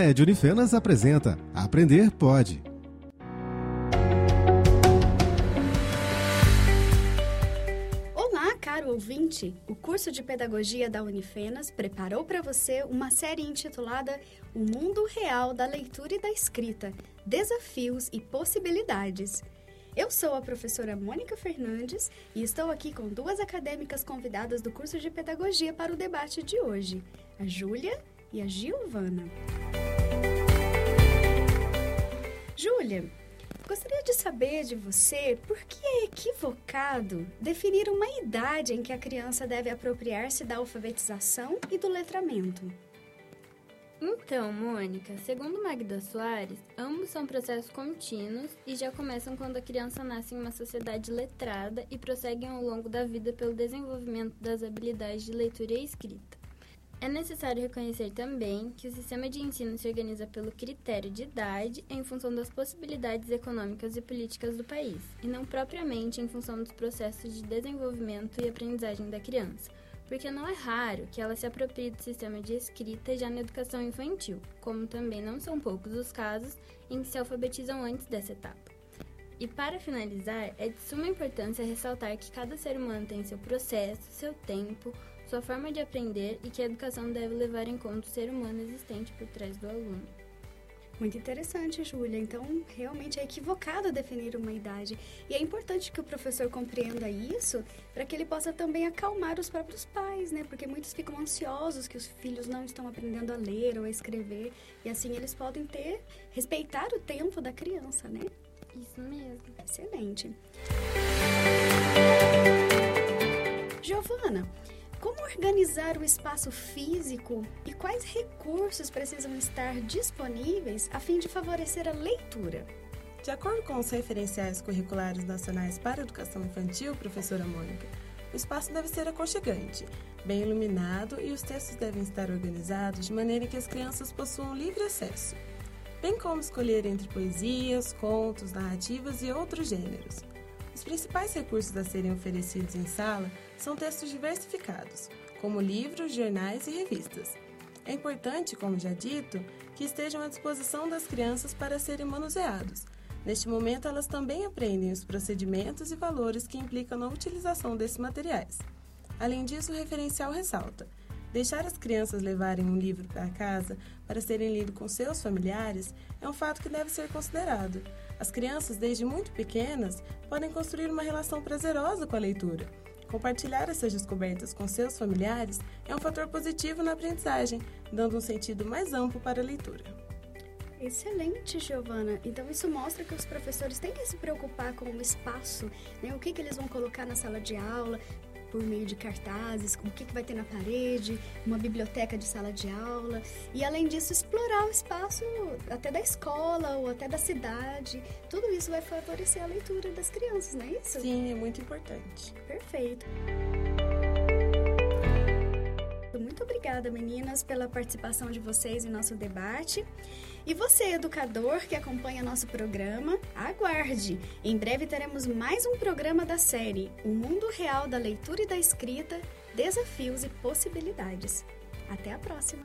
NED Unifenas apresenta Aprender Pode. Olá, caro ouvinte! O curso de Pedagogia da Unifenas preparou para você uma série intitulada O Mundo Real da Leitura e da Escrita Desafios e Possibilidades. Eu sou a professora Mônica Fernandes e estou aqui com duas acadêmicas convidadas do curso de Pedagogia para o debate de hoje, a Júlia e a Giovana. Júlia, gostaria de saber de você por que é equivocado definir uma idade em que a criança deve apropriar-se da alfabetização e do letramento. Então, Mônica, segundo Magda Soares, ambos são processos contínuos e já começam quando a criança nasce em uma sociedade letrada e prosseguem ao longo da vida pelo desenvolvimento das habilidades de leitura e escrita. É necessário reconhecer também que o sistema de ensino se organiza pelo critério de idade em função das possibilidades econômicas e políticas do país, e não propriamente em função dos processos de desenvolvimento e aprendizagem da criança, porque não é raro que ela se aproprie do sistema de escrita já na educação infantil, como também não são poucos os casos em que se alfabetizam antes dessa etapa. E para finalizar, é de suma importância ressaltar que cada ser humano tem seu processo, seu tempo, sua forma de aprender e que a educação deve levar em conta o ser humano existente por trás do aluno. Muito interessante, Júlia. Então, realmente é equivocado definir uma idade. E é importante que o professor compreenda isso para que ele possa também acalmar os próprios pais, né? Porque muitos ficam ansiosos que os filhos não estão aprendendo a ler ou a escrever. E assim eles podem ter, respeitar o tempo da criança, né? Isso mesmo. Excelente. Giovana, como organizar o espaço físico e quais recursos precisam estar disponíveis a fim de favorecer a leitura? De acordo com os referenciais curriculares nacionais para a educação infantil, professora Mônica, o espaço deve ser aconchegante, bem iluminado e os textos devem estar organizados de maneira que as crianças possuam livre acesso, bem como escolher entre poesias, contos, narrativas e outros gêneros. Os principais recursos a serem oferecidos em sala são textos diversificados, como livros, jornais e revistas. É importante, como já dito, que estejam à disposição das crianças para serem manuseados. Neste momento, elas também aprendem os procedimentos e valores que implicam na utilização desses materiais. Além disso, o referencial ressalta: deixar as crianças levarem um livro para casa para serem lidos com seus familiares é um fato que deve ser considerado. As crianças, desde muito pequenas, podem construir uma relação prazerosa com a leitura. Compartilhar essas descobertas com seus familiares é um fator positivo na aprendizagem, dando um sentido mais amplo para a leitura. Excelente, Giovana. Então isso mostra que os professores têm que se preocupar com o espaço, né? O que, que eles vão colocar na sala de aula, por meio de cartazes, o que, que vai ter na parede, uma biblioteca de sala de aula. E além disso, explorar o espaço até da escola ou até da cidade. Tudo isso vai favorecer a leitura das crianças, não é isso? Sim, é muito importante. Perfeito. Muito obrigada, meninas, pela participação de vocês em nosso debate. E você, educador que acompanha nosso programa, aguarde! Em breve teremos mais um programa da série O Mundo Real da Leitura e da Escrita Desafios e Possibilidades. Até a próxima!